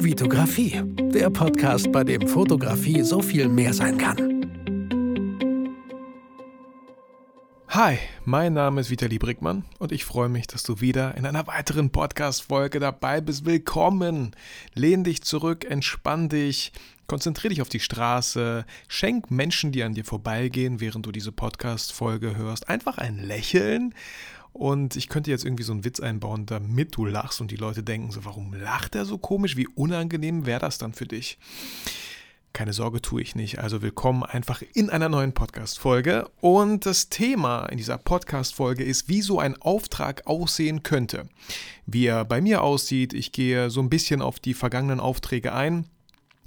Vitografie, der Podcast, bei dem Fotografie so viel mehr sein kann. Hi, mein Name ist Vitali Brickmann und ich freue mich, dass du wieder in einer weiteren Podcast-Folge dabei bist. Willkommen! Lehn dich zurück, entspann dich, konzentriere dich auf die Straße, schenk Menschen, die an dir vorbeigehen, während du diese Podcast-Folge hörst, einfach ein Lächeln und ich könnte jetzt irgendwie so einen Witz einbauen, damit du lachst und die Leute denken so, warum lacht er so komisch? Wie unangenehm wäre das dann für dich? Keine Sorge, tue ich nicht. Also willkommen einfach in einer neuen Podcast-Folge. Und das Thema in dieser Podcast-Folge ist, wie so ein Auftrag aussehen könnte. Wie er bei mir aussieht. Ich gehe so ein bisschen auf die vergangenen Aufträge ein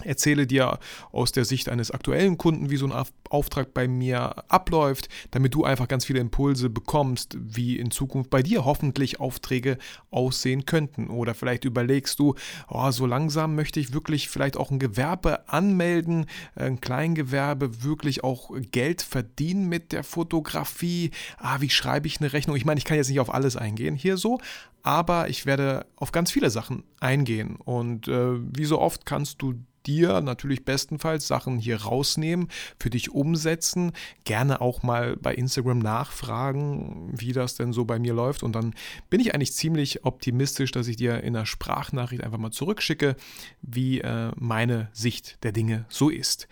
erzähle dir aus der Sicht eines aktuellen Kunden, wie so ein Auftrag bei mir abläuft, damit du einfach ganz viele Impulse bekommst, wie in Zukunft bei dir hoffentlich Aufträge aussehen könnten. Oder vielleicht überlegst du, oh, so langsam möchte ich wirklich vielleicht auch ein Gewerbe anmelden, ein Kleingewerbe, wirklich auch Geld verdienen mit der Fotografie. Ah, wie schreibe ich eine Rechnung? Ich meine, ich kann jetzt nicht auf alles eingehen hier so, aber ich werde auf ganz viele Sachen eingehen. Und äh, wie so oft kannst du dir natürlich bestenfalls Sachen hier rausnehmen, für dich umsetzen, gerne auch mal bei Instagram nachfragen, wie das denn so bei mir läuft. Und dann bin ich eigentlich ziemlich optimistisch, dass ich dir in einer Sprachnachricht einfach mal zurückschicke, wie äh, meine Sicht der Dinge so ist.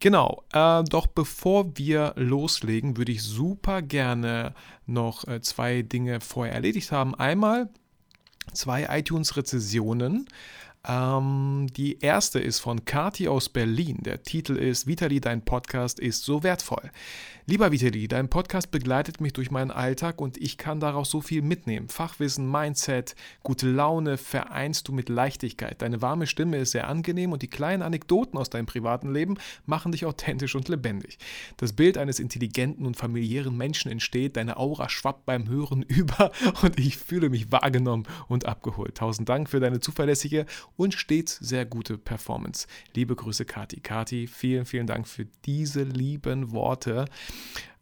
Genau, äh, doch bevor wir loslegen, würde ich super gerne noch äh, zwei Dinge vorher erledigt haben. Einmal zwei iTunes-Rezessionen. Ähm, die erste ist von Kati aus Berlin. Der Titel ist Vitali, dein Podcast ist so wertvoll. Lieber Vitali, dein Podcast begleitet mich durch meinen Alltag und ich kann daraus so viel mitnehmen. Fachwissen, Mindset, gute Laune vereinst du mit Leichtigkeit. Deine warme Stimme ist sehr angenehm und die kleinen Anekdoten aus deinem privaten Leben machen dich authentisch und lebendig. Das Bild eines intelligenten und familiären Menschen entsteht, deine Aura schwappt beim Hören über und ich fühle mich wahrgenommen und abgeholt. Tausend Dank für deine zuverlässige und stets sehr gute Performance. Liebe Grüße, Kati. Kati, vielen, vielen Dank für diese lieben Worte.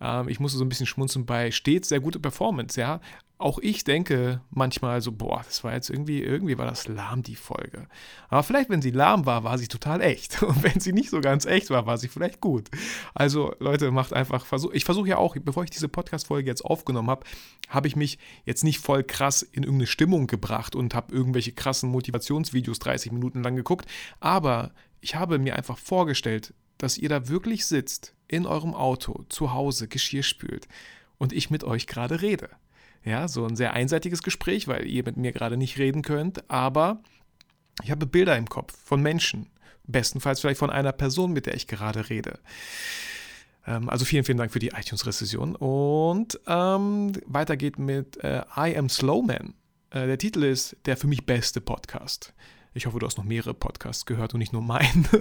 Ähm, ich musste so ein bisschen schmunzeln bei stets sehr gute Performance, ja. Auch ich denke manchmal so, boah, das war jetzt irgendwie, irgendwie war das lahm, die Folge. Aber vielleicht, wenn sie lahm war, war sie total echt. Und wenn sie nicht so ganz echt war, war sie vielleicht gut. Also, Leute, macht einfach, versuch, ich versuche ja auch, bevor ich diese Podcast-Folge jetzt aufgenommen habe, habe ich mich jetzt nicht voll krass in irgendeine Stimmung gebracht und habe irgendwelche krassen Motivationsvideos 30 Minuten lang geguckt. Aber ich habe mir einfach vorgestellt, dass ihr da wirklich sitzt, in eurem Auto, zu Hause, Geschirr spült und ich mit euch gerade rede. Ja, so ein sehr einseitiges Gespräch, weil ihr mit mir gerade nicht reden könnt, aber ich habe Bilder im Kopf von Menschen, bestenfalls vielleicht von einer Person, mit der ich gerade rede. Ähm, also vielen, vielen Dank für die iTunes-Rezession. Und ähm, weiter geht mit äh, I Am Slowman. Äh, der Titel ist Der für mich beste Podcast. Ich hoffe, du hast noch mehrere Podcasts gehört und nicht nur meinen.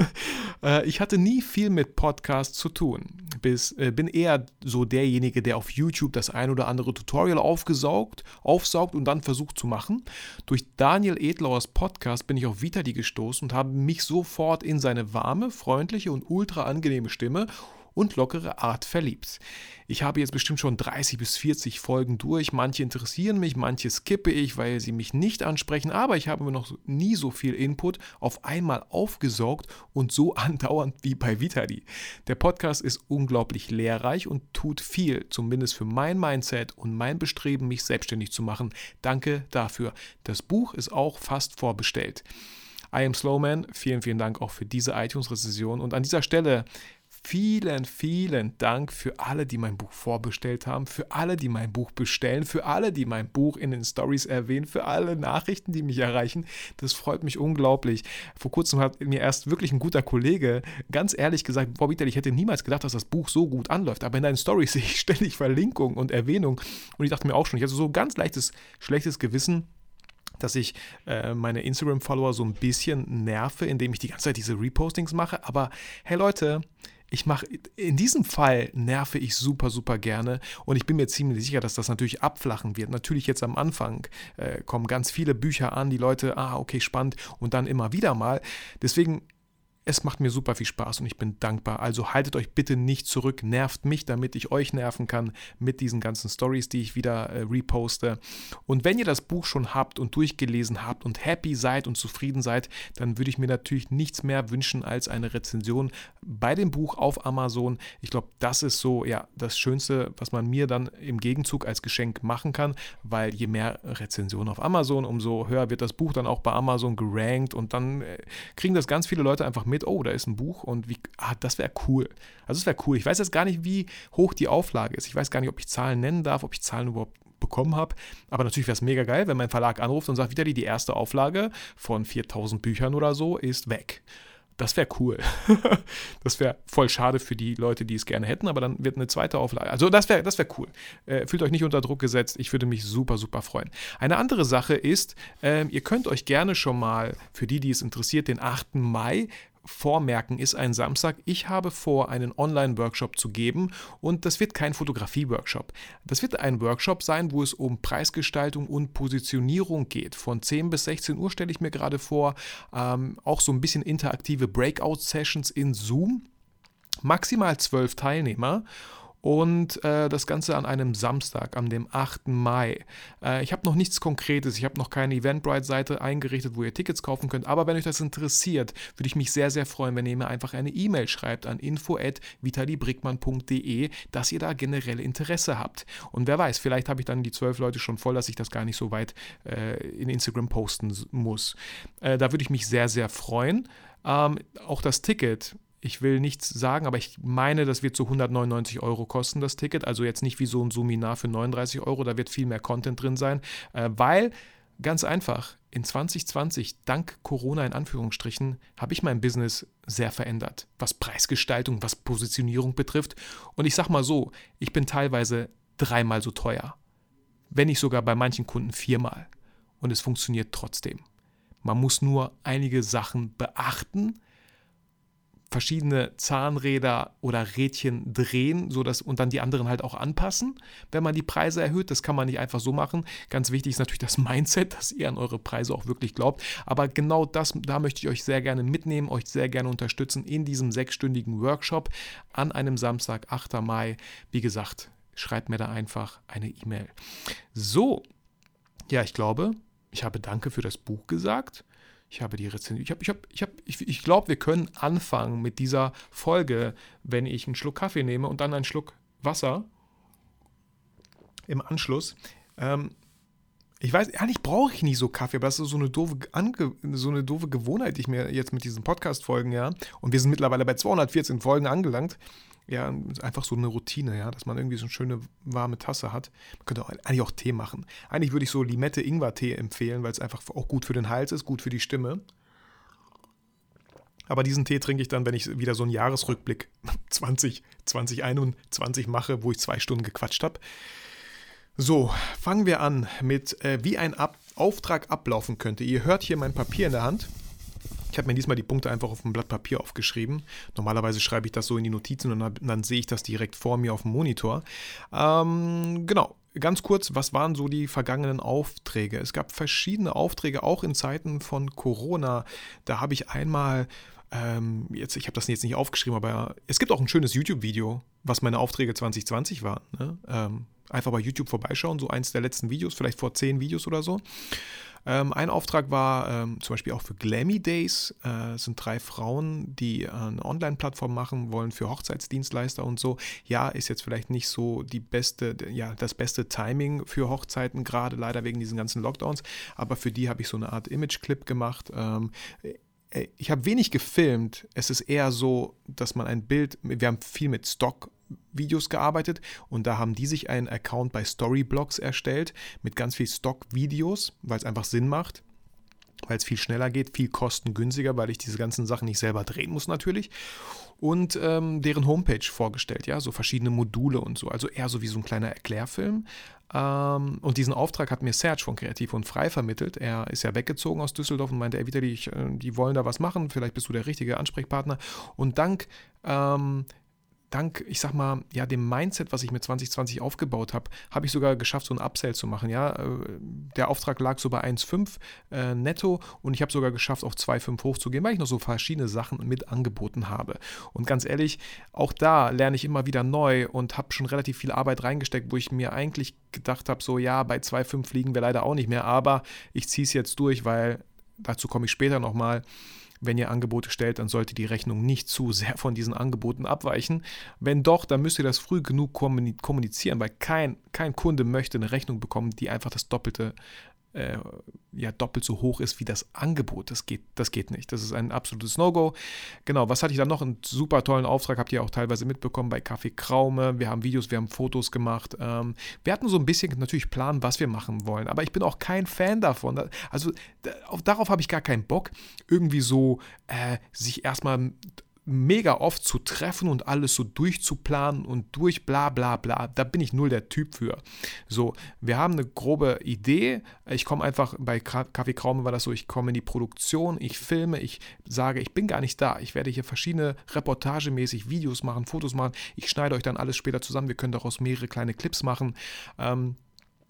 Äh, ich hatte nie viel mit Podcasts zu tun. Bis, äh, bin eher so derjenige, der auf YouTube das ein oder andere Tutorial aufgesaugt, aufsaugt und dann versucht zu machen. Durch Daniel Edlauers Podcast bin ich auf Vitali gestoßen und habe mich sofort in seine warme, freundliche und ultra angenehme Stimme und lockere Art verliebt. Ich habe jetzt bestimmt schon 30 bis 40 Folgen durch. Manche interessieren mich, manche skippe ich, weil sie mich nicht ansprechen, aber ich habe mir noch nie so viel Input auf einmal aufgesaugt und so andauernd wie bei Vitali. Der Podcast ist unglaublich lehrreich und tut viel, zumindest für mein Mindset und mein Bestreben, mich selbstständig zu machen. Danke dafür. Das Buch ist auch fast vorbestellt. I am Slowman, vielen, vielen Dank auch für diese iTunes-Rezession. Und an dieser Stelle Vielen, vielen Dank für alle, die mein Buch vorbestellt haben, für alle, die mein Buch bestellen, für alle, die mein Buch in den Stories erwähnen, für alle Nachrichten, die mich erreichen. Das freut mich unglaublich. Vor kurzem hat mir erst wirklich ein guter Kollege ganz ehrlich gesagt, Boah, Peter, ich hätte niemals gedacht, dass das Buch so gut anläuft. Aber in deinen Stories sehe ich ständig Verlinkungen und Erwähnungen. Und ich dachte mir auch schon, ich hatte so ganz leichtes, schlechtes Gewissen dass ich äh, meine Instagram-Follower so ein bisschen nerve, indem ich die ganze Zeit diese Repostings mache. Aber hey Leute, ich mache, in diesem Fall nerve ich super, super gerne und ich bin mir ziemlich sicher, dass das natürlich abflachen wird. Natürlich jetzt am Anfang äh, kommen ganz viele Bücher an, die Leute, ah, okay, spannend und dann immer wieder mal. Deswegen es macht mir super viel Spaß und ich bin dankbar. Also haltet euch bitte nicht zurück, nervt mich, damit ich euch nerven kann mit diesen ganzen Stories, die ich wieder äh, reposte. Und wenn ihr das Buch schon habt und durchgelesen habt und happy seid und zufrieden seid, dann würde ich mir natürlich nichts mehr wünschen als eine Rezension bei dem Buch auf Amazon. Ich glaube, das ist so ja das Schönste, was man mir dann im Gegenzug als Geschenk machen kann, weil je mehr Rezensionen auf Amazon, umso höher wird das Buch dann auch bei Amazon gerankt und dann äh, kriegen das ganz viele Leute einfach mit mit, oh, da ist ein Buch und wie, ah, das wäre cool. Also das wäre cool. Ich weiß jetzt gar nicht, wie hoch die Auflage ist. Ich weiß gar nicht, ob ich Zahlen nennen darf, ob ich Zahlen überhaupt bekommen habe. Aber natürlich wäre es mega geil, wenn mein Verlag anruft und sagt, wieder die erste Auflage von 4000 Büchern oder so ist weg. Das wäre cool. das wäre voll schade für die Leute, die es gerne hätten, aber dann wird eine zweite Auflage. Also das wäre das wär cool. Äh, fühlt euch nicht unter Druck gesetzt. Ich würde mich super, super freuen. Eine andere Sache ist, äh, ihr könnt euch gerne schon mal, für die, die es interessiert, den 8. Mai vormerken, ist ein Samstag. Ich habe vor, einen Online-Workshop zu geben und das wird kein Fotografie-Workshop. Das wird ein Workshop sein, wo es um Preisgestaltung und Positionierung geht. Von 10 bis 16 Uhr stelle ich mir gerade vor. Ähm, auch so ein bisschen interaktive Breakout-Sessions in Zoom. Maximal zwölf Teilnehmer und äh, das Ganze an einem Samstag, am dem 8. Mai. Äh, ich habe noch nichts Konkretes, ich habe noch keine Eventbrite-Seite eingerichtet, wo ihr Tickets kaufen könnt, aber wenn euch das interessiert, würde ich mich sehr, sehr freuen, wenn ihr mir einfach eine E-Mail schreibt an info.vitalibrickmann.de, dass ihr da generell Interesse habt. Und wer weiß, vielleicht habe ich dann die zwölf Leute schon voll, dass ich das gar nicht so weit äh, in Instagram posten muss. Äh, da würde ich mich sehr, sehr freuen. Ähm, auch das Ticket ich will nichts sagen, aber ich meine, das wird so 199 Euro kosten, das Ticket. Also jetzt nicht wie so ein Suminar für 39 Euro, da wird viel mehr Content drin sein, äh, weil ganz einfach, in 2020, dank Corona in Anführungsstrichen, habe ich mein Business sehr verändert, was Preisgestaltung, was Positionierung betrifft. Und ich sage mal so, ich bin teilweise dreimal so teuer, wenn nicht sogar bei manchen Kunden viermal. Und es funktioniert trotzdem. Man muss nur einige Sachen beachten, verschiedene Zahnräder oder Rädchen drehen, sodass und dann die anderen halt auch anpassen, wenn man die Preise erhöht. Das kann man nicht einfach so machen. Ganz wichtig ist natürlich das Mindset, dass ihr an eure Preise auch wirklich glaubt. Aber genau das, da möchte ich euch sehr gerne mitnehmen, euch sehr gerne unterstützen in diesem sechsstündigen Workshop an einem Samstag, 8. Mai. Wie gesagt, schreibt mir da einfach eine E-Mail. So, ja, ich glaube, ich habe Danke für das Buch gesagt. Ich habe die Rezension. Ich, habe, ich, habe, ich, habe, ich, ich glaube, wir können anfangen mit dieser Folge, wenn ich einen Schluck Kaffee nehme und dann einen Schluck Wasser im Anschluss. Ähm, ich weiß, eigentlich brauche ich nicht so Kaffee, aber das ist so eine doofe, Ange so eine doofe Gewohnheit, die ich mir jetzt mit diesen Podcast-Folgen, ja, und wir sind mittlerweile bei 214 Folgen angelangt, ja, einfach so eine Routine, ja, dass man irgendwie so eine schöne warme Tasse hat. Man könnte auch, eigentlich auch Tee machen. Eigentlich würde ich so Limette-Ingwer-Tee empfehlen, weil es einfach auch gut für den Hals ist, gut für die Stimme. Aber diesen Tee trinke ich dann, wenn ich wieder so einen Jahresrückblick 20, 2021 mache, wo ich zwei Stunden gequatscht habe. So, fangen wir an mit, äh, wie ein Ab Auftrag ablaufen könnte. Ihr hört hier mein Papier in der Hand. Ich habe mir diesmal die Punkte einfach auf ein Blatt Papier aufgeschrieben. Normalerweise schreibe ich das so in die Notizen und dann, dann sehe ich das direkt vor mir auf dem Monitor. Ähm, genau. Ganz kurz, was waren so die vergangenen Aufträge? Es gab verschiedene Aufträge, auch in Zeiten von Corona. Da habe ich einmal ähm, jetzt, ich habe das jetzt nicht aufgeschrieben, aber es gibt auch ein schönes YouTube-Video, was meine Aufträge 2020 waren. Ne? Ähm, einfach bei YouTube vorbeischauen, so eins der letzten Videos, vielleicht vor zehn Videos oder so. Ähm, ein Auftrag war ähm, zum Beispiel auch für Glammy Days. Äh, es sind drei Frauen, die eine Online-Plattform machen wollen für Hochzeitsdienstleister und so. Ja, ist jetzt vielleicht nicht so die beste, ja, das beste Timing für Hochzeiten, gerade leider wegen diesen ganzen Lockdowns. Aber für die habe ich so eine Art Image-Clip gemacht. Ich habe wenig gefilmt. Es ist eher so, dass man ein Bild, wir haben viel mit Stock Videos gearbeitet und da haben die sich einen Account bei Storyblocks erstellt mit ganz viel Stock-Videos, weil es einfach Sinn macht, weil es viel schneller geht, viel kostengünstiger, weil ich diese ganzen Sachen nicht selber drehen muss natürlich und ähm, deren Homepage vorgestellt, ja, so verschiedene Module und so, also eher so wie so ein kleiner Erklärfilm. Ähm, und diesen Auftrag hat mir Serge von Kreativ und Frei vermittelt. Er ist ja weggezogen aus Düsseldorf und meinte, ey, wieder, die, äh, die wollen da was machen, vielleicht bist du der richtige Ansprechpartner. Und dank ähm, dank, ich sag mal, ja, dem Mindset, was ich mit 2020 aufgebaut habe, habe ich sogar geschafft, so einen Upsell zu machen. Ja, äh, der Auftrag lag so bei 1,5 äh, netto und ich habe sogar geschafft, auf 2,5 hochzugehen, weil ich noch so verschiedene Sachen mit angeboten habe. Und ganz ehrlich, auch da lerne ich immer wieder neu und habe schon relativ viel Arbeit reingesteckt, wo ich mir eigentlich gedacht habe, so ja, bei 2,5 liegen wir leider auch nicht mehr, aber ich ziehe es jetzt durch, weil dazu komme ich später nochmal. Wenn ihr Angebote stellt, dann sollte die Rechnung nicht zu sehr von diesen Angeboten abweichen. Wenn doch, dann müsst ihr das früh genug kommunizieren, weil kein, kein Kunde möchte eine Rechnung bekommen, die einfach das Doppelte äh, ja doppelt so hoch ist wie das Angebot. Das geht, das geht nicht. Das ist ein absolutes No-Go. Genau, was hatte ich dann noch? Einen super tollen Auftrag, habt ihr auch teilweise mitbekommen bei Kaffee Kraume. Wir haben Videos, wir haben Fotos gemacht. Ähm, wir hatten so ein bisschen natürlich Plan, was wir machen wollen, aber ich bin auch kein Fan davon. Also darauf habe ich gar keinen Bock, irgendwie so äh, sich erstmal mega oft zu treffen und alles so durchzuplanen und durch bla bla bla. Da bin ich null der Typ für. So, wir haben eine grobe Idee. Ich komme einfach, bei Kaffee Kraume war das so, ich komme in die Produktion, ich filme, ich sage, ich bin gar nicht da. Ich werde hier verschiedene reportagemäßig Videos machen, Fotos machen. Ich schneide euch dann alles später zusammen. Wir können daraus mehrere kleine Clips machen. Ähm,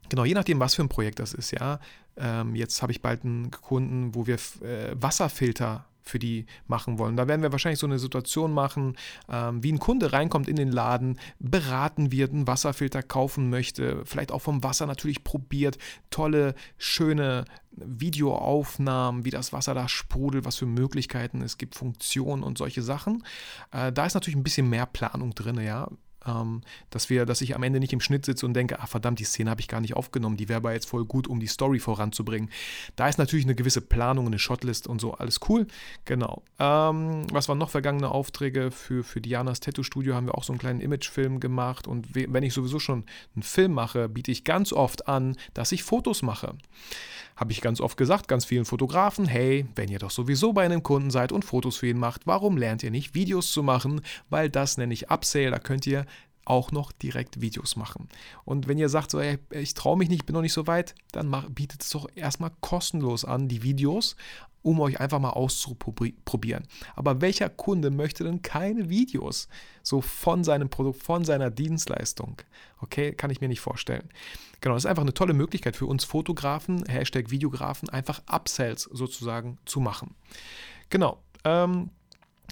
Genau, je nachdem, was für ein Projekt das ist, ja. Ähm, jetzt habe ich bald einen Kunden, wo wir äh, Wasserfilter für die machen wollen. Da werden wir wahrscheinlich so eine Situation machen, ähm, wie ein Kunde reinkommt in den Laden, beraten wird, einen Wasserfilter kaufen möchte, vielleicht auch vom Wasser natürlich probiert, tolle, schöne Videoaufnahmen, wie das Wasser da sprudelt, was für Möglichkeiten es gibt, Funktionen und solche Sachen. Äh, da ist natürlich ein bisschen mehr Planung drin, ja ähm, dass wir, dass ich am Ende nicht im Schnitt sitze und denke, ach verdammt, die Szene habe ich gar nicht aufgenommen, die wäre aber jetzt voll gut, um die Story voranzubringen. Da ist natürlich eine gewisse Planung, eine Shotlist und so, alles cool. Genau. Ähm, was waren noch vergangene Aufträge? Für, für Dianas Tattoo-Studio haben wir auch so einen kleinen Imagefilm gemacht und wenn ich sowieso schon einen Film mache, biete ich ganz oft an, dass ich Fotos mache habe ich ganz oft gesagt, ganz vielen Fotografen, hey, wenn ihr doch sowieso bei einem Kunden seid und Fotos für ihn macht, warum lernt ihr nicht Videos zu machen? Weil das nenne ich Upsale, da könnt ihr auch noch direkt Videos machen. Und wenn ihr sagt, so, ey, ich traue mich nicht, ich bin noch nicht so weit, dann mach, bietet es doch erstmal kostenlos an, die Videos, um euch einfach mal auszuprobieren. Aber welcher Kunde möchte denn keine Videos so von seinem Produkt, von seiner Dienstleistung? Okay, kann ich mir nicht vorstellen. Genau, das ist einfach eine tolle Möglichkeit für uns Fotografen, Hashtag Videografen, einfach Upsells sozusagen zu machen. Genau. Ähm,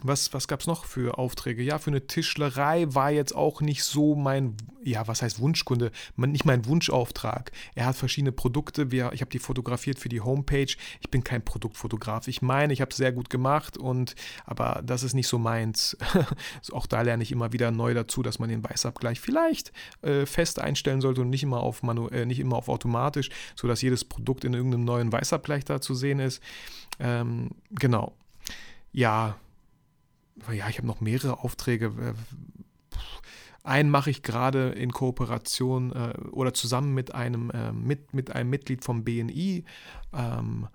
was, was gab es noch für Aufträge? Ja, für eine Tischlerei war jetzt auch nicht so mein, ja, was heißt Wunschkunde? Nicht mein Wunschauftrag. Er hat verschiedene Produkte. Wir, ich habe die fotografiert für die Homepage. Ich bin kein Produktfotograf. Ich meine, ich habe es sehr gut gemacht, und, aber das ist nicht so meins. auch da lerne ich immer wieder neu dazu, dass man den Weißabgleich vielleicht äh, fest einstellen sollte und nicht immer, auf Manu äh, nicht immer auf automatisch, sodass jedes Produkt in irgendeinem neuen Weißabgleich da zu sehen ist. Ähm, genau. Ja, ja, ich habe noch mehrere Aufträge. Äh, einen mache ich gerade in Kooperation äh, oder zusammen mit einem, äh, mit, mit einem Mitglied vom BNI. Ähm,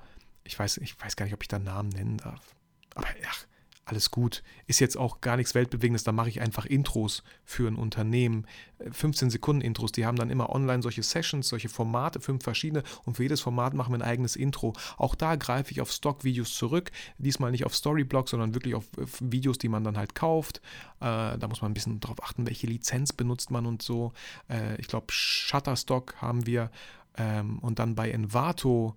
ich, weiß, ich weiß gar nicht, ob ich da Namen nennen darf. Aber ach, alles gut. Ist jetzt auch gar nichts Weltbewegendes, da mache ich einfach Intros für ein Unternehmen. 15 Sekunden Intros, die haben dann immer online solche Sessions, solche Formate, fünf verschiedene und für jedes Format machen wir ein eigenes Intro. Auch da greife ich auf Stock-Videos zurück, diesmal nicht auf Storyblog, sondern wirklich auf Videos, die man dann halt kauft. Äh, da muss man ein bisschen drauf achten, welche Lizenz benutzt man und so. Äh, ich glaube, Shutterstock haben wir ähm, und dann bei Envato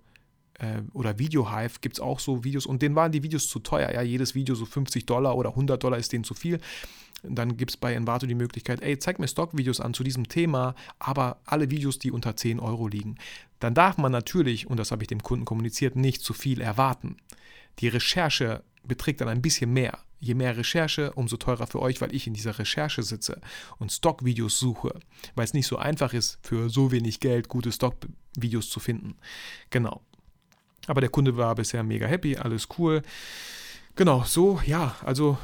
äh, oder VideoHive gibt es auch so Videos und denen waren die Videos zu teuer. Ja, jedes Video so 50 Dollar oder 100 Dollar ist denen zu viel. Dann gibt es bei Envato die Möglichkeit, ey, zeig mir Stockvideos an zu diesem Thema, aber alle Videos, die unter 10 Euro liegen. Dann darf man natürlich, und das habe ich dem Kunden kommuniziert, nicht zu viel erwarten. Die Recherche beträgt dann ein bisschen mehr. Je mehr Recherche, umso teurer für euch, weil ich in dieser Recherche sitze und Stockvideos suche, weil es nicht so einfach ist, für so wenig Geld gute Stockvideos zu finden. Genau. Aber der Kunde war bisher mega happy, alles cool. Genau, so, ja, also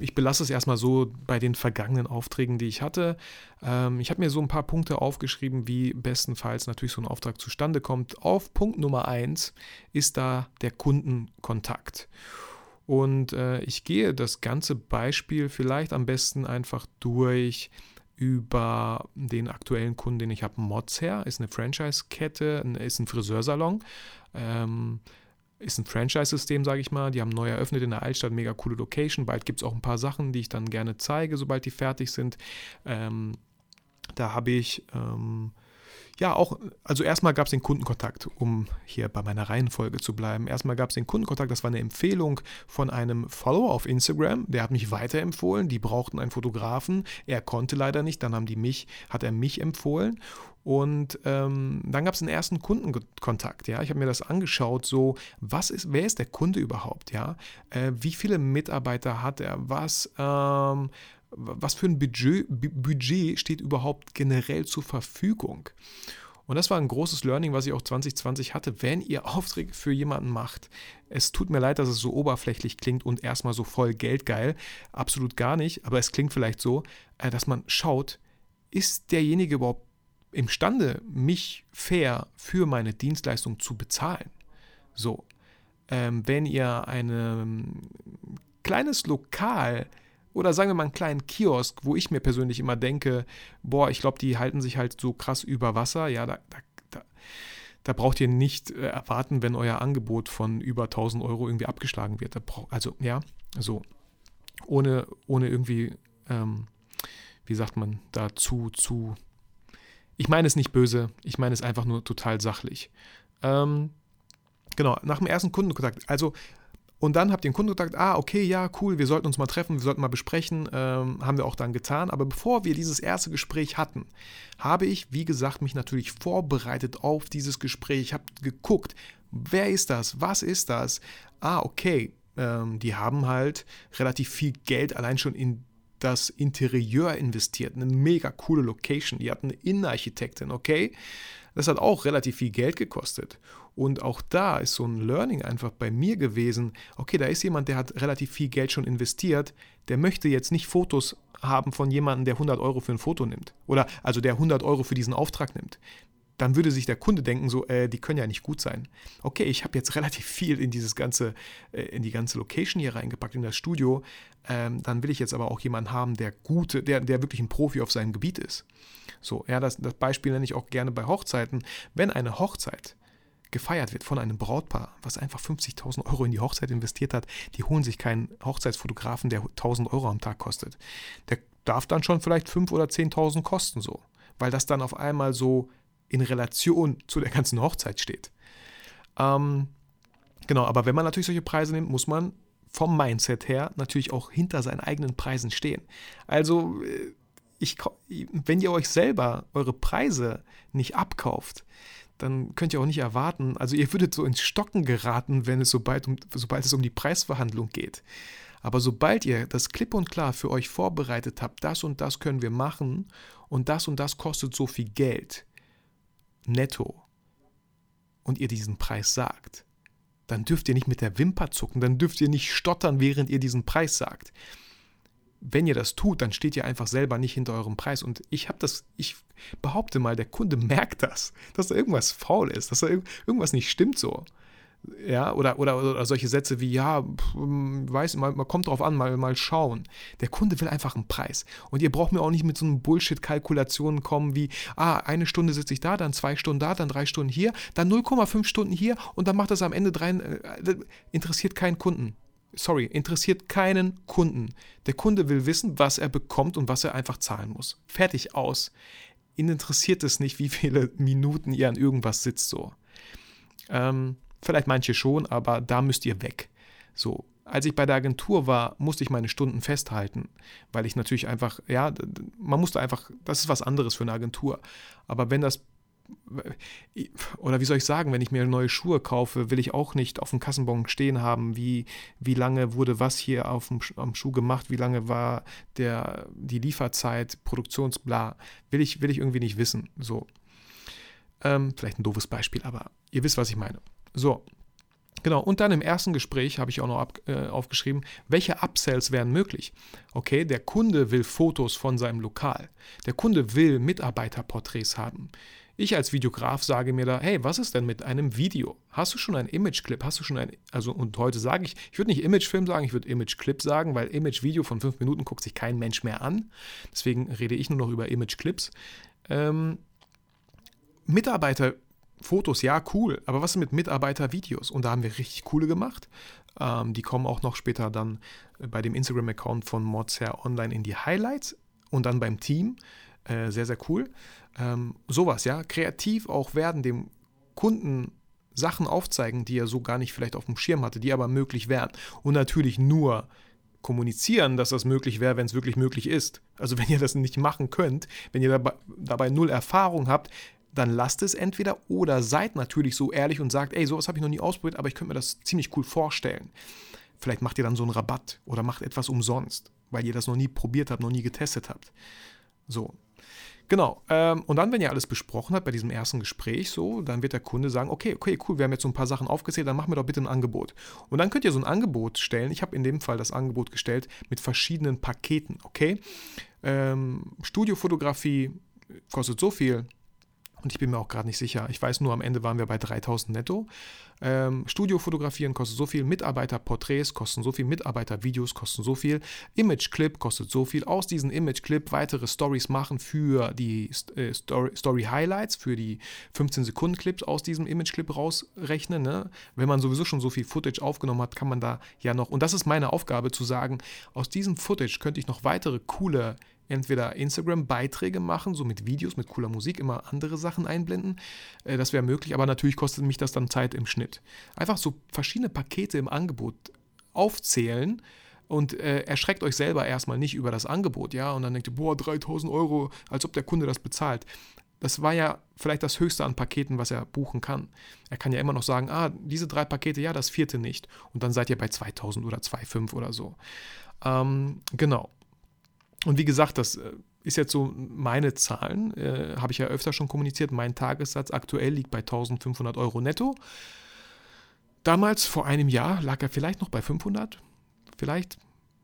ich belasse es erstmal so bei den vergangenen Aufträgen, die ich hatte. Ähm, ich habe mir so ein paar Punkte aufgeschrieben, wie bestenfalls natürlich so ein Auftrag zustande kommt. Auf Punkt Nummer 1 ist da der Kundenkontakt. Und äh, ich gehe das ganze Beispiel vielleicht am besten einfach durch über den aktuellen Kunden, den ich habe, Mods her, ist eine Franchise-Kette, ist ein Friseursalon. Ähm, ist ein Franchise-System, sage ich mal. Die haben neu eröffnet in der Altstadt, mega coole Location. Bald gibt es auch ein paar Sachen, die ich dann gerne zeige, sobald die fertig sind. Ähm, da habe ich ähm, ja, auch, also erstmal gab es den Kundenkontakt, um hier bei meiner Reihenfolge zu bleiben. Erstmal gab es den Kundenkontakt, das war eine Empfehlung von einem Follower auf Instagram, der hat mich weiterempfohlen, die brauchten einen Fotografen, er konnte leider nicht, dann haben die mich, hat er mich empfohlen und ähm, dann gab es einen ersten Kundenkontakt, ja. Ich habe mir das angeschaut, so, was ist, wer ist der Kunde überhaupt, ja? Äh, wie viele Mitarbeiter hat er? Was, ähm, was für ein Budget, Budget steht überhaupt generell zur Verfügung? Und das war ein großes Learning, was ich auch 2020 hatte. Wenn ihr Aufträge für jemanden macht, es tut mir leid, dass es so oberflächlich klingt und erstmal so voll geldgeil. Absolut gar nicht. Aber es klingt vielleicht so, äh, dass man schaut, ist derjenige überhaupt imstande, mich fair für meine Dienstleistung zu bezahlen? So, ähm, wenn ihr ein ähm, kleines Lokal oder sagen wir mal einen kleinen Kiosk, wo ich mir persönlich immer denke, boah, ich glaube, die halten sich halt so krass über Wasser. Ja, da, da, da, da braucht ihr nicht äh, erwarten, wenn euer Angebot von über 1000 Euro irgendwie abgeschlagen wird. also, ja, so. Ohne, ohne irgendwie, ähm, wie sagt man, dazu zu. Ich meine es nicht böse, ich meine es einfach nur total sachlich. Ähm, genau, nach dem ersten Kundenkontakt. Also und dann habt ihr den Kunden gesagt, ah, okay, ja, cool, wir sollten uns mal treffen, wir sollten mal besprechen, ähm, haben wir auch dann getan. Aber bevor wir dieses erste Gespräch hatten, habe ich, wie gesagt, mich natürlich vorbereitet auf dieses Gespräch. Ich habe geguckt, wer ist das, was ist das? Ah, okay, ähm, die haben halt relativ viel Geld allein schon in das Interieur investiert. Eine mega coole Location. Die hatten eine Innenarchitektin, okay? Das hat auch relativ viel Geld gekostet. Und auch da ist so ein Learning einfach bei mir gewesen, okay, da ist jemand, der hat relativ viel Geld schon investiert, der möchte jetzt nicht Fotos haben von jemandem, der 100 Euro für ein Foto nimmt. Oder also der 100 Euro für diesen Auftrag nimmt. Dann würde sich der Kunde denken, so, äh, die können ja nicht gut sein. Okay, ich habe jetzt relativ viel in dieses ganze, äh, in die ganze Location hier reingepackt, in das Studio. Ähm, dann will ich jetzt aber auch jemanden haben, der gute, der, der wirklich ein Profi auf seinem Gebiet ist. So, ja, das, das Beispiel nenne ich auch gerne bei Hochzeiten. Wenn eine Hochzeit gefeiert wird von einem Brautpaar, was einfach 50.000 Euro in die Hochzeit investiert hat, die holen sich keinen Hochzeitsfotografen, der 1.000 Euro am Tag kostet. Der darf dann schon vielleicht 5.000 oder 10.000 kosten so, weil das dann auf einmal so in Relation zu der ganzen Hochzeit steht. Ähm, genau, aber wenn man natürlich solche Preise nimmt, muss man vom Mindset her natürlich auch hinter seinen eigenen Preisen stehen. Also äh, ich, wenn ihr euch selber eure Preise nicht abkauft, dann könnt ihr auch nicht erwarten, also ihr würdet so ins Stocken geraten, wenn es sobald, um, sobald es um die Preisverhandlung geht. Aber sobald ihr das klipp und klar für euch vorbereitet habt, das und das können wir machen und das und das kostet so viel Geld, netto, und ihr diesen Preis sagt, dann dürft ihr nicht mit der Wimper zucken, dann dürft ihr nicht stottern, während ihr diesen Preis sagt wenn ihr das tut, dann steht ihr einfach selber nicht hinter eurem Preis. Und ich habe das, ich behaupte mal, der Kunde merkt das, dass da irgendwas faul ist, dass da irgendwas nicht stimmt so. Ja, oder, oder, oder solche Sätze wie, ja, weiß, mal, man kommt drauf an, mal, mal schauen. Der Kunde will einfach einen Preis. Und ihr braucht mir auch nicht mit so einem Bullshit-Kalkulationen kommen wie, ah, eine Stunde sitze ich da, dann zwei Stunden da, dann drei Stunden hier, dann 0,5 Stunden hier und dann macht das am Ende drei, äh, interessiert keinen Kunden sorry, interessiert keinen Kunden. Der Kunde will wissen, was er bekommt und was er einfach zahlen muss. Fertig aus. Ihn interessiert es nicht, wie viele Minuten ihr an irgendwas sitzt so. Ähm, vielleicht manche schon, aber da müsst ihr weg. So, als ich bei der Agentur war, musste ich meine Stunden festhalten, weil ich natürlich einfach, ja, man musste einfach, das ist was anderes für eine Agentur. Aber wenn das oder wie soll ich sagen, wenn ich mir neue Schuhe kaufe, will ich auch nicht auf dem Kassenbon stehen haben, wie, wie lange wurde was hier auf dem, am Schuh gemacht, wie lange war der, die Lieferzeit, Produktionsbla, will ich, will ich irgendwie nicht wissen. So. Ähm, vielleicht ein doofes Beispiel, aber ihr wisst, was ich meine. So. Genau, und dann im ersten Gespräch habe ich auch noch ab, äh, aufgeschrieben, welche Upsells wären möglich. Okay, der Kunde will Fotos von seinem Lokal. Der Kunde will Mitarbeiterporträts haben. Ich als Videograf sage mir da, hey, was ist denn mit einem Video? Hast du schon einen Imageclip? Hast du schon ein, also und heute sage ich, ich würde nicht Imagefilm sagen, ich würde Imageclip sagen, weil Imagevideo von fünf Minuten guckt sich kein Mensch mehr an. Deswegen rede ich nur noch über Imageclips. Ähm, Mitarbeiter Fotos, ja, cool, aber was ist mit Mitarbeitervideos? Und da haben wir richtig coole gemacht. Ähm, die kommen auch noch später dann bei dem Instagram-Account von Modshair Online in die Highlights und dann beim Team. Äh, sehr, sehr cool. Ähm, sowas, ja, kreativ auch werden, dem Kunden Sachen aufzeigen, die er so gar nicht vielleicht auf dem Schirm hatte, die aber möglich wären. Und natürlich nur kommunizieren, dass das möglich wäre, wenn es wirklich möglich ist. Also wenn ihr das nicht machen könnt, wenn ihr dabei, dabei null Erfahrung habt, dann lasst es entweder oder seid natürlich so ehrlich und sagt, ey, sowas habe ich noch nie ausprobiert, aber ich könnte mir das ziemlich cool vorstellen. Vielleicht macht ihr dann so einen Rabatt oder macht etwas umsonst, weil ihr das noch nie probiert habt, noch nie getestet habt. So. Genau. Ähm, und dann, wenn ihr alles besprochen habt bei diesem ersten Gespräch, so, dann wird der Kunde sagen, okay, okay, cool, wir haben jetzt so ein paar Sachen aufgezählt, dann machen wir doch bitte ein Angebot. Und dann könnt ihr so ein Angebot stellen. Ich habe in dem Fall das Angebot gestellt mit verschiedenen Paketen, okay? Ähm, Studiofotografie kostet so viel, und ich bin mir auch gerade nicht sicher. Ich weiß nur, am Ende waren wir bei 3000 netto. Ähm, Studio fotografieren kostet so viel, Mitarbeiterporträts kosten so viel, Mitarbeitervideos kosten so viel, Imageclip kostet so viel. Aus diesem Imageclip weitere Stories machen für die äh, Story, Highlights, für die 15 Sekunden Clips aus diesem Imageclip rausrechnen. Ne? Wenn man sowieso schon so viel Footage aufgenommen hat, kann man da ja noch, und das ist meine Aufgabe zu sagen, aus diesem Footage könnte ich noch weitere coole entweder Instagram-Beiträge machen, so mit Videos, mit cooler Musik, immer andere Sachen einblenden. Äh, das wäre möglich, aber natürlich kostet mich das dann Zeit im Schnitt. Einfach so verschiedene Pakete im Angebot aufzählen und äh, erschreckt euch selber erstmal nicht über das Angebot, ja, und dann denkt ihr, boah, 3000 Euro, als ob der Kunde das bezahlt. Das war ja vielleicht das höchste an Paketen, was er buchen kann. Er kann ja immer noch sagen, ah, diese drei Pakete, ja, das vierte nicht. Und dann seid ihr bei 2000 oder 2,5 oder so. Ähm, genau. Und wie gesagt, das äh, ist jetzt so meine Zahlen, äh, habe ich ja öfter schon kommuniziert. Mein Tagessatz aktuell liegt bei 1500 Euro netto. Damals, vor einem Jahr, lag er vielleicht noch bei 500. Vielleicht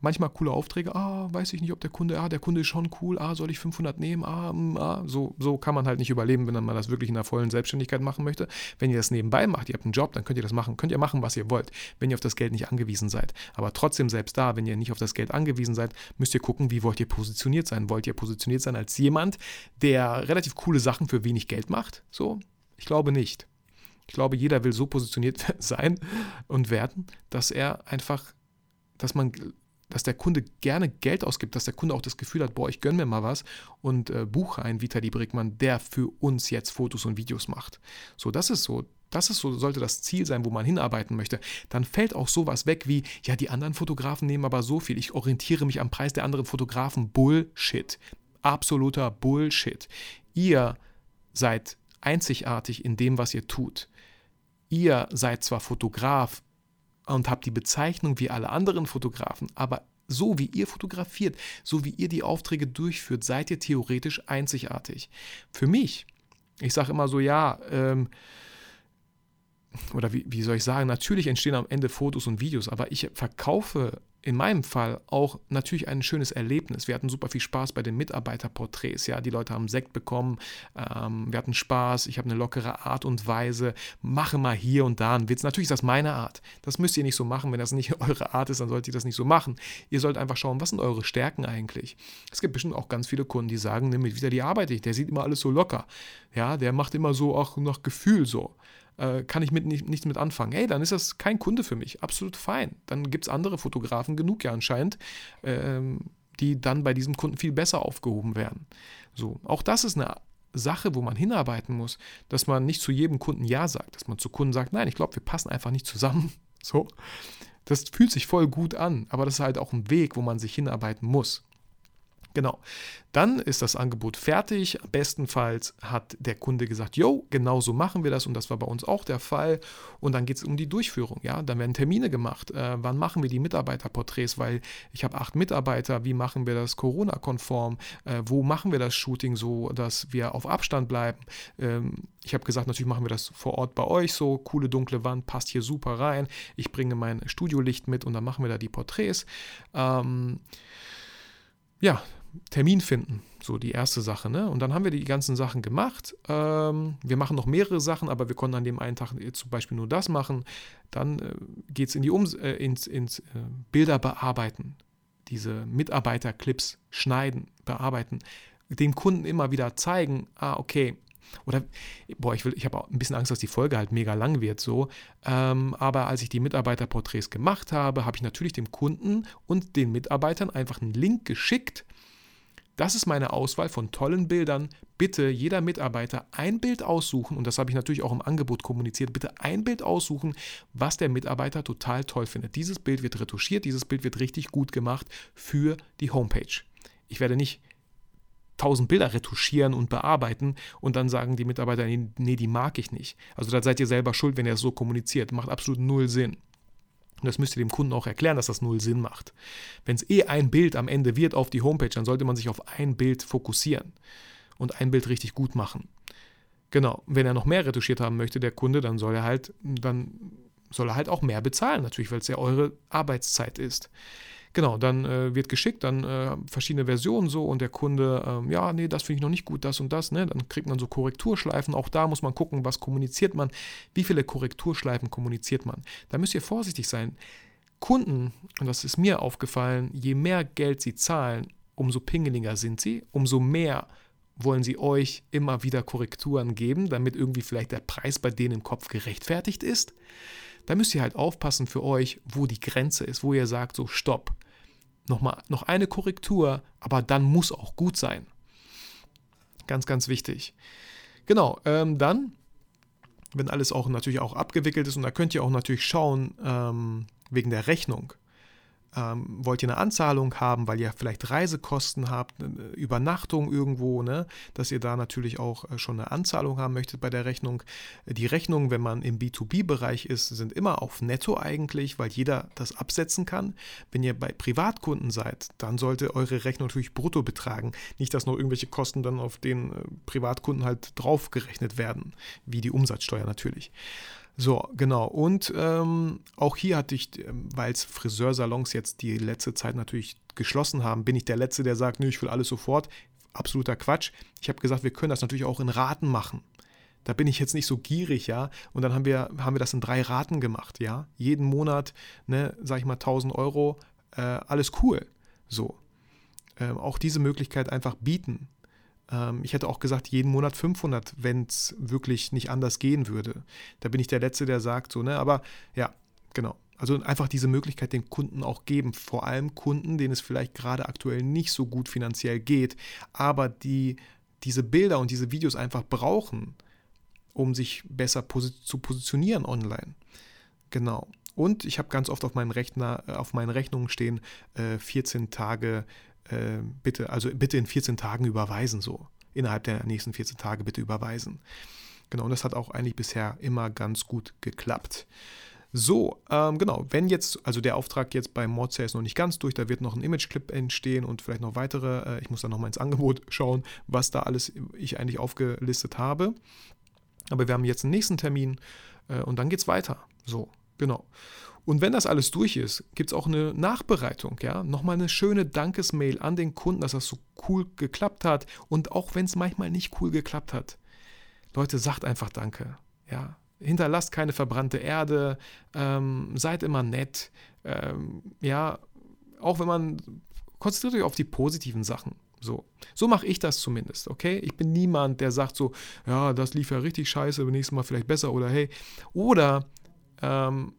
manchmal coole Aufträge, ah, weiß ich nicht, ob der Kunde, ah, der Kunde ist schon cool, ah, soll ich 500 nehmen, ah, mm, ah, so, so kann man halt nicht überleben, wenn man das wirklich in der vollen Selbstständigkeit machen möchte. Wenn ihr das nebenbei macht, ihr habt einen Job, dann könnt ihr das machen, könnt ihr machen, was ihr wollt, wenn ihr auf das Geld nicht angewiesen seid. Aber trotzdem selbst da, wenn ihr nicht auf das Geld angewiesen seid, müsst ihr gucken, wie wollt ihr positioniert sein. Wollt ihr positioniert sein als jemand, der relativ coole Sachen für wenig Geld macht? So? Ich glaube nicht. Ich glaube, jeder will so positioniert sein und werden, dass er einfach, dass man dass der Kunde gerne Geld ausgibt, dass der Kunde auch das Gefühl hat, boah, ich gönne mir mal was und äh, buche einen Vitali Brickmann, der für uns jetzt Fotos und Videos macht. So, das ist so, das ist so, sollte das Ziel sein, wo man hinarbeiten möchte. Dann fällt auch sowas weg wie, ja, die anderen Fotografen nehmen aber so viel, ich orientiere mich am Preis der anderen Fotografen. Bullshit. Absoluter Bullshit. Ihr seid einzigartig in dem, was ihr tut. Ihr seid zwar Fotograf, und habt die Bezeichnung wie alle anderen Fotografen, aber so wie ihr fotografiert, so wie ihr die Aufträge durchführt, seid ihr theoretisch einzigartig. Für mich, ich sage immer so, ja, ähm, oder wie, wie soll ich sagen, natürlich entstehen am Ende Fotos und Videos, aber ich verkaufe in meinem Fall auch natürlich ein schönes Erlebnis. Wir hatten super viel Spaß bei den Mitarbeiterporträts. Ja, die Leute haben Sekt bekommen, ähm, wir hatten Spaß, ich habe eine lockere Art und Weise, mache mal hier und da einen Witz. Natürlich ist das meine Art. Das müsst ihr nicht so machen. Wenn das nicht eure Art ist, dann solltet ihr das nicht so machen. Ihr sollt einfach schauen, was sind eure Stärken eigentlich. Es gibt bestimmt auch ganz viele Kunden, die sagen, nimm mit wieder die arbeite ich. Der sieht immer alles so locker. Ja, der macht immer so auch nach Gefühl so äh, kann ich mit nicht, nichts mit anfangen. Hey, dann ist das kein Kunde für mich. Absolut fein. Dann gibt es andere Fotografen genug ja anscheinend, ähm, die dann bei diesem Kunden viel besser aufgehoben werden. So, auch das ist eine Sache, wo man hinarbeiten muss, dass man nicht zu jedem Kunden Ja sagt, dass man zu Kunden sagt, nein, ich glaube, wir passen einfach nicht zusammen. So. Das fühlt sich voll gut an, aber das ist halt auch ein Weg, wo man sich hinarbeiten muss. Genau. Dann ist das Angebot fertig. Bestenfalls hat der Kunde gesagt, jo, genau so machen wir das und das war bei uns auch der Fall. Und dann geht es um die Durchführung. Ja, dann werden Termine gemacht. Äh, wann machen wir die Mitarbeiterporträts? Weil ich habe acht Mitarbeiter. Wie machen wir das Corona-konform? Äh, wo machen wir das Shooting so, dass wir auf Abstand bleiben? Ähm, ich habe gesagt, natürlich machen wir das vor Ort bei euch so. Coole dunkle Wand passt hier super rein. Ich bringe mein Studiolicht mit und dann machen wir da die Porträts. Ähm, ja, Termin finden, so die erste Sache. Ne? Und dann haben wir die ganzen Sachen gemacht. Ähm, wir machen noch mehrere Sachen, aber wir konnten an dem einen Tag zum Beispiel nur das machen. Dann äh, geht es in die äh, ins, ins äh, Bilder bearbeiten, diese Mitarbeiterclips schneiden, bearbeiten, dem Kunden immer wieder zeigen, ah, okay, oder, boah, ich, ich habe auch ein bisschen Angst, dass die Folge halt mega lang wird, so. Ähm, aber als ich die Mitarbeiterporträts gemacht habe, habe ich natürlich dem Kunden und den Mitarbeitern einfach einen Link geschickt. Das ist meine Auswahl von tollen Bildern. Bitte jeder Mitarbeiter ein Bild aussuchen, und das habe ich natürlich auch im Angebot kommuniziert, bitte ein Bild aussuchen, was der Mitarbeiter total toll findet. Dieses Bild wird retuschiert, dieses Bild wird richtig gut gemacht für die Homepage. Ich werde nicht tausend Bilder retuschieren und bearbeiten und dann sagen die Mitarbeiter, nee, die mag ich nicht. Also da seid ihr selber schuld, wenn ihr es so kommuniziert. Macht absolut null Sinn. Und das müsst ihr dem Kunden auch erklären, dass das null Sinn macht. Wenn es eh ein Bild am Ende wird auf die Homepage, dann sollte man sich auf ein Bild fokussieren und ein Bild richtig gut machen. Genau, wenn er noch mehr retuschiert haben möchte, der Kunde, dann soll er halt, dann soll er halt auch mehr bezahlen, natürlich, weil es ja eure Arbeitszeit ist. Genau, dann äh, wird geschickt, dann äh, verschiedene Versionen so und der Kunde, ähm, ja, nee, das finde ich noch nicht gut, das und das, ne? Dann kriegt man so Korrekturschleifen. Auch da muss man gucken, was kommuniziert man, wie viele Korrekturschleifen kommuniziert man. Da müsst ihr vorsichtig sein. Kunden, und das ist mir aufgefallen, je mehr Geld sie zahlen, umso pingeliger sind sie, umso mehr wollen sie euch immer wieder Korrekturen geben, damit irgendwie vielleicht der Preis bei denen im Kopf gerechtfertigt ist. Da müsst ihr halt aufpassen für euch, wo die Grenze ist, wo ihr sagt, so stopp. Nochmal, noch eine Korrektur, aber dann muss auch gut sein. Ganz, ganz wichtig. Genau, ähm, dann, wenn alles auch natürlich auch abgewickelt ist, und da könnt ihr auch natürlich schauen, ähm, wegen der Rechnung ähm, wollt ihr eine Anzahlung haben, weil ihr vielleicht Reisekosten habt, eine Übernachtung irgendwo, ne? dass ihr da natürlich auch äh, schon eine Anzahlung haben möchtet bei der Rechnung. Die Rechnungen, wenn man im B2B-Bereich ist, sind immer auf Netto eigentlich, weil jeder das absetzen kann. Wenn ihr bei Privatkunden seid, dann sollte eure Rechnung natürlich brutto betragen. Nicht, dass noch irgendwelche Kosten dann auf den äh, Privatkunden halt draufgerechnet werden, wie die Umsatzsteuer natürlich. So, genau. Und ähm, auch hier hatte ich, ähm, weil es Friseursalons jetzt die letzte Zeit natürlich geschlossen haben, bin ich der Letzte, der sagt, nö, ich will alles sofort. Absoluter Quatsch. Ich habe gesagt, wir können das natürlich auch in Raten machen. Da bin ich jetzt nicht so gierig, ja. Und dann haben wir, haben wir das in drei Raten gemacht, ja. Jeden Monat, ne, sag ich mal, 1000 Euro, äh, alles cool. So. Ähm, auch diese Möglichkeit einfach bieten. Ähm, ich hätte auch gesagt, jeden Monat 500, wenn es wirklich nicht anders gehen würde. Da bin ich der Letzte, der sagt so, ne? Aber ja, genau. Also einfach diese Möglichkeit den Kunden auch geben, vor allem Kunden, denen es vielleicht gerade aktuell nicht so gut finanziell geht, aber die diese Bilder und diese Videos einfach brauchen, um sich besser posi zu positionieren online. Genau. Und ich habe ganz oft auf meinen Rechner, äh, auf meinen Rechnungen stehen äh, 14 Tage äh, bitte, also bitte in 14 Tagen überweisen, so. Innerhalb der nächsten 14 Tage bitte überweisen. Genau, und das hat auch eigentlich bisher immer ganz gut geklappt. So, ähm, genau, wenn jetzt, also der Auftrag jetzt bei Mordsale ist noch nicht ganz durch, da wird noch ein Image-Clip entstehen und vielleicht noch weitere, äh, ich muss dann nochmal ins Angebot schauen, was da alles ich eigentlich aufgelistet habe. Aber wir haben jetzt einen nächsten Termin äh, und dann geht es weiter. So, genau. Und wenn das alles durch ist, gibt es auch eine Nachbereitung, ja, nochmal eine schöne Dankesmail an den Kunden, dass das so cool geklappt hat. Und auch wenn es manchmal nicht cool geklappt hat, Leute, sagt einfach Danke, ja. Hinterlasst keine verbrannte Erde, ähm, seid immer nett, ähm, ja, auch wenn man konzentriert euch auf die positiven Sachen. So, so mache ich das zumindest, okay? Ich bin niemand, der sagt so, ja, das lief ja richtig scheiße, nächstes Mal vielleicht besser oder hey. Oder ähm,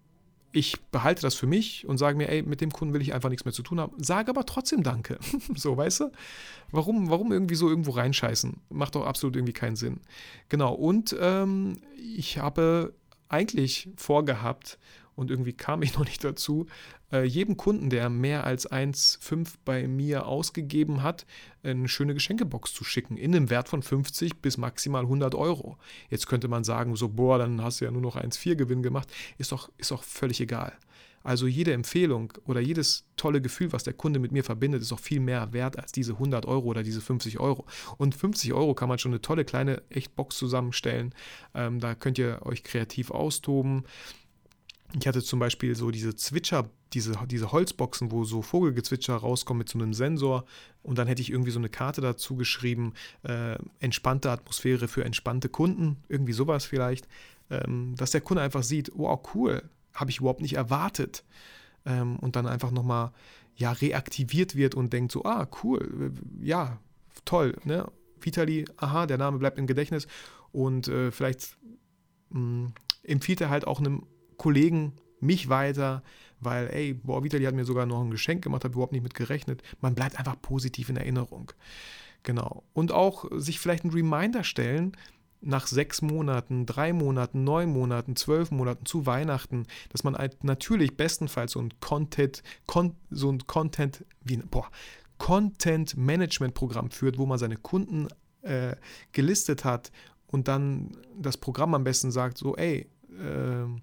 ich behalte das für mich und sage mir, ey, mit dem Kunden will ich einfach nichts mehr zu tun haben, sage aber trotzdem Danke. so, weißt du? Warum, warum irgendwie so irgendwo reinscheißen? Macht doch absolut irgendwie keinen Sinn. Genau, und ähm, ich habe eigentlich vorgehabt, und irgendwie kam ich noch nicht dazu, äh, jedem Kunden, der mehr als 1,5 bei mir ausgegeben hat, eine schöne Geschenkebox zu schicken, in einem Wert von 50 bis maximal 100 Euro. Jetzt könnte man sagen, so, boah, dann hast du ja nur noch 1,4 Gewinn gemacht. Ist doch, ist doch völlig egal. Also jede Empfehlung oder jedes tolle Gefühl, was der Kunde mit mir verbindet, ist auch viel mehr wert als diese 100 Euro oder diese 50 Euro. Und 50 Euro kann man schon eine tolle kleine Echtbox zusammenstellen. Ähm, da könnt ihr euch kreativ austoben. Ich hatte zum Beispiel so diese Zwitscher, diese, diese Holzboxen, wo so Vogelgezwitscher rauskommen mit so einem Sensor. Und dann hätte ich irgendwie so eine Karte dazu geschrieben, äh, entspannte Atmosphäre für entspannte Kunden, irgendwie sowas vielleicht. Ähm, dass der Kunde einfach sieht, wow, cool, habe ich überhaupt nicht erwartet. Ähm, und dann einfach nochmal ja, reaktiviert wird und denkt so, ah, cool, ja, toll, ne? Vitali, aha, der Name bleibt im Gedächtnis Und äh, vielleicht mh, hm, empfiehlt er halt auch einem Kollegen mich weiter, weil, ey, boah, Vitali hat mir sogar noch ein Geschenk gemacht, habe überhaupt nicht mit gerechnet. Man bleibt einfach positiv in Erinnerung. Genau. Und auch sich vielleicht einen Reminder stellen, nach sechs Monaten, drei Monaten, neun Monaten, zwölf Monaten zu Weihnachten, dass man halt natürlich bestenfalls so ein Content, Con, so ein Content, wie, boah, Content Management Programm führt, wo man seine Kunden äh, gelistet hat und dann das Programm am besten sagt, so, ey, äh,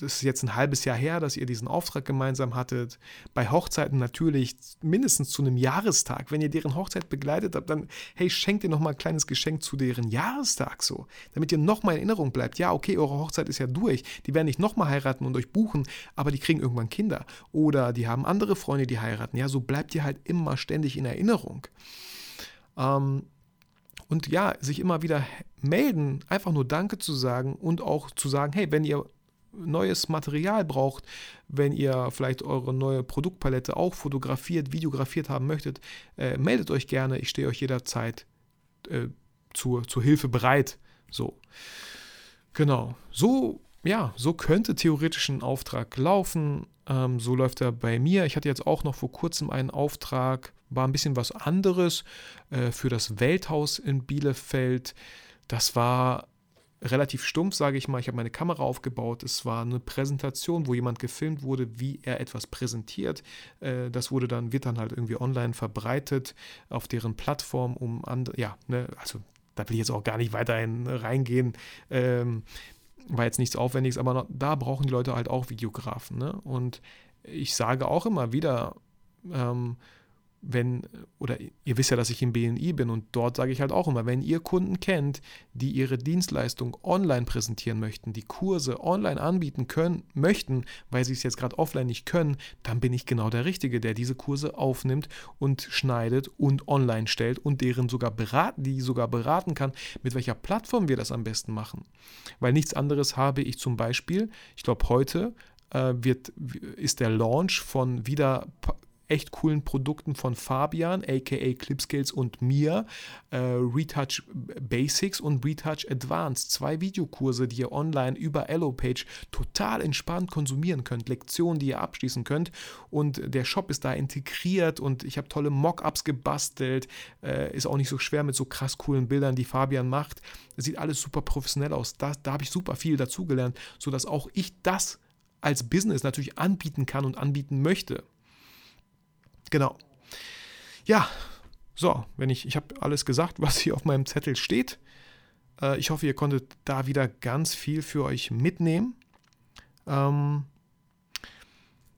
das ist jetzt ein halbes Jahr her, dass ihr diesen Auftrag gemeinsam hattet. Bei Hochzeiten natürlich mindestens zu einem Jahrestag. Wenn ihr deren Hochzeit begleitet habt, dann, hey, schenkt ihr nochmal ein kleines Geschenk zu deren Jahrestag so, damit ihr nochmal in Erinnerung bleibt. Ja, okay, eure Hochzeit ist ja durch. Die werden nicht nochmal heiraten und euch buchen, aber die kriegen irgendwann Kinder. Oder die haben andere Freunde, die heiraten. Ja, so bleibt ihr halt immer ständig in Erinnerung. Ähm, und ja, sich immer wieder melden, einfach nur Danke zu sagen und auch zu sagen, hey, wenn ihr neues Material braucht, wenn ihr vielleicht eure neue Produktpalette auch fotografiert, videografiert haben möchtet, äh, meldet euch gerne. Ich stehe euch jederzeit äh, zur, zur Hilfe bereit. So. Genau. So, ja, so könnte theoretisch ein Auftrag laufen. Ähm, so läuft er bei mir. Ich hatte jetzt auch noch vor kurzem einen Auftrag, war ein bisschen was anderes äh, für das Welthaus in Bielefeld. Das war relativ stumpf, sage ich mal. Ich habe meine Kamera aufgebaut. Es war eine Präsentation, wo jemand gefilmt wurde, wie er etwas präsentiert. Äh, das wurde dann, wird dann halt irgendwie online verbreitet auf deren Plattform, um andere, ja, ne, also da will ich jetzt auch gar nicht weiter reingehen. Ähm, war jetzt nichts Aufwendiges, aber da brauchen die Leute halt auch Videografen. Ne? Und ich sage auch immer wieder, ähm, wenn, oder ihr wisst ja, dass ich im BNI bin und dort sage ich halt auch immer, wenn ihr Kunden kennt, die ihre Dienstleistung online präsentieren möchten, die Kurse online anbieten können, möchten, weil sie es jetzt gerade offline nicht können, dann bin ich genau der Richtige, der diese Kurse aufnimmt und schneidet und online stellt und deren sogar beraten, die sogar beraten kann, mit welcher Plattform wir das am besten machen. Weil nichts anderes habe ich zum Beispiel, ich glaube heute äh, wird, ist der Launch von wieder echt coolen Produkten von Fabian, aka Clipscales und mir, äh, Retouch Basics und Retouch Advanced. Zwei Videokurse, die ihr online über Allopage total entspannt konsumieren könnt. Lektionen, die ihr abschließen könnt. Und der Shop ist da integriert und ich habe tolle Mockups gebastelt. Äh, ist auch nicht so schwer mit so krass coolen Bildern, die Fabian macht. Sieht alles super professionell aus. Da, da habe ich super viel dazugelernt, sodass auch ich das als Business natürlich anbieten kann und anbieten möchte. Genau. Ja, so, wenn ich, ich habe alles gesagt, was hier auf meinem Zettel steht. Äh, ich hoffe, ihr konntet da wieder ganz viel für euch mitnehmen. Ähm,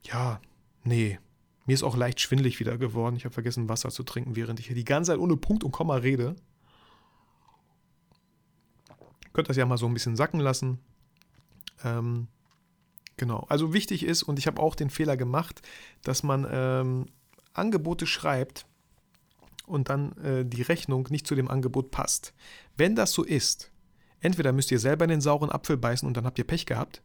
ja, nee, mir ist auch leicht schwindlig wieder geworden. Ich habe vergessen, Wasser zu trinken, während ich hier die ganze Zeit ohne Punkt und Komma rede. Könnt das ja mal so ein bisschen sacken lassen. Ähm, genau. Also wichtig ist, und ich habe auch den Fehler gemacht, dass man ähm, Angebote schreibt und dann äh, die Rechnung nicht zu dem Angebot passt. Wenn das so ist, entweder müsst ihr selber in den sauren Apfel beißen und dann habt ihr Pech gehabt,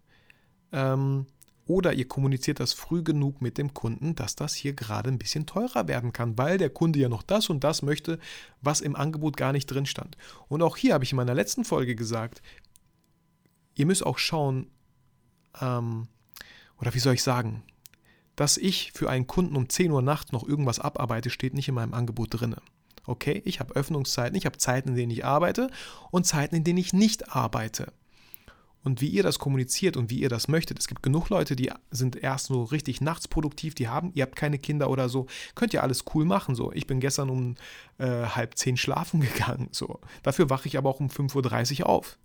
ähm, oder ihr kommuniziert das früh genug mit dem Kunden, dass das hier gerade ein bisschen teurer werden kann, weil der Kunde ja noch das und das möchte, was im Angebot gar nicht drin stand. Und auch hier habe ich in meiner letzten Folge gesagt, ihr müsst auch schauen, ähm, oder wie soll ich sagen, dass ich für einen Kunden um 10 Uhr nachts noch irgendwas abarbeite, steht nicht in meinem Angebot drin. Okay, ich habe Öffnungszeiten, ich habe Zeiten, in denen ich arbeite und Zeiten, in denen ich nicht arbeite. Und wie ihr das kommuniziert und wie ihr das möchtet. Es gibt genug Leute, die sind erst so richtig nachts produktiv, die haben, ihr habt keine Kinder oder so, könnt ihr alles cool machen. So, ich bin gestern um äh, halb zehn schlafen gegangen. So, dafür wache ich aber auch um 5.30 Uhr auf.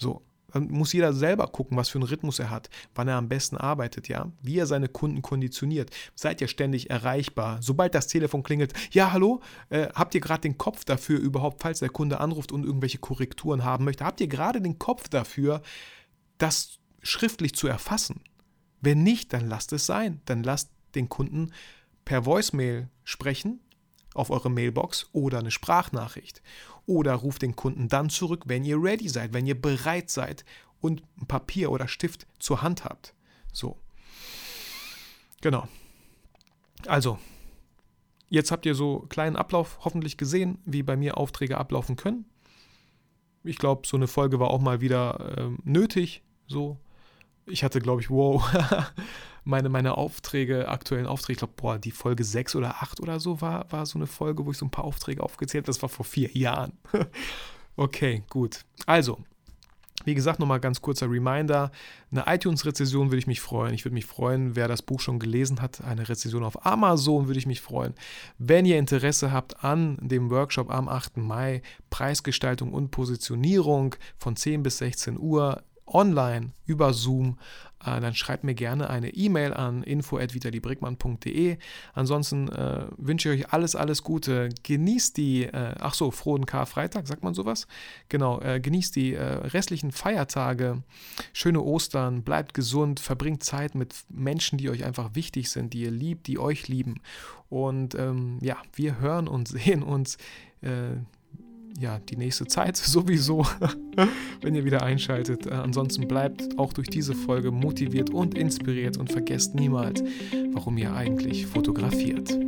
So, muss jeder selber gucken, was für einen Rhythmus er hat, wann er am besten arbeitet, ja, wie er seine Kunden konditioniert. Seid ihr ständig erreichbar. Sobald das Telefon klingelt, ja, hallo, äh, habt ihr gerade den Kopf dafür überhaupt, falls der Kunde anruft und irgendwelche Korrekturen haben möchte, habt ihr gerade den Kopf dafür, das schriftlich zu erfassen? Wenn nicht, dann lasst es sein. Dann lasst den Kunden per Voicemail sprechen auf eure Mailbox oder eine Sprachnachricht. Oder ruft den Kunden dann zurück, wenn ihr ready seid, wenn ihr bereit seid und ein Papier oder Stift zur Hand habt. So. Genau. Also, jetzt habt ihr so einen kleinen Ablauf hoffentlich gesehen, wie bei mir Aufträge ablaufen können. ich glaube, so eine Folge war auch mal wieder ähm, nötig. So, ich hatte, glaube ich, wow, meine, meine Aufträge, aktuellen Aufträge, ich glaube, boah, die Folge 6 oder 8 oder so war, war so eine Folge, wo ich so ein paar Aufträge aufgezählt habe. Das war vor vier Jahren. okay, gut. Also, wie gesagt, nochmal ganz kurzer Reminder. Eine iTunes-Rezession würde ich mich freuen. Ich würde mich freuen, wer das Buch schon gelesen hat. Eine Rezession auf Amazon würde ich mich freuen. Wenn ihr Interesse habt an dem Workshop am 8. Mai, Preisgestaltung und Positionierung von 10 bis 16 Uhr, online über Zoom, äh, dann schreibt mir gerne eine E-Mail an info.vitalibrickmann.de. Ansonsten äh, wünsche ich euch alles, alles Gute. Genießt die, äh, ach so, frohen Karfreitag, sagt man sowas? Genau, äh, genießt die äh, restlichen Feiertage, schöne Ostern, bleibt gesund, verbringt Zeit mit Menschen, die euch einfach wichtig sind, die ihr liebt, die euch lieben. Und ähm, ja, wir hören und sehen uns äh, ja, die nächste Zeit sowieso, wenn ihr wieder einschaltet. Äh, ansonsten bleibt auch durch diese Folge motiviert und inspiriert und vergesst niemals, warum ihr eigentlich fotografiert.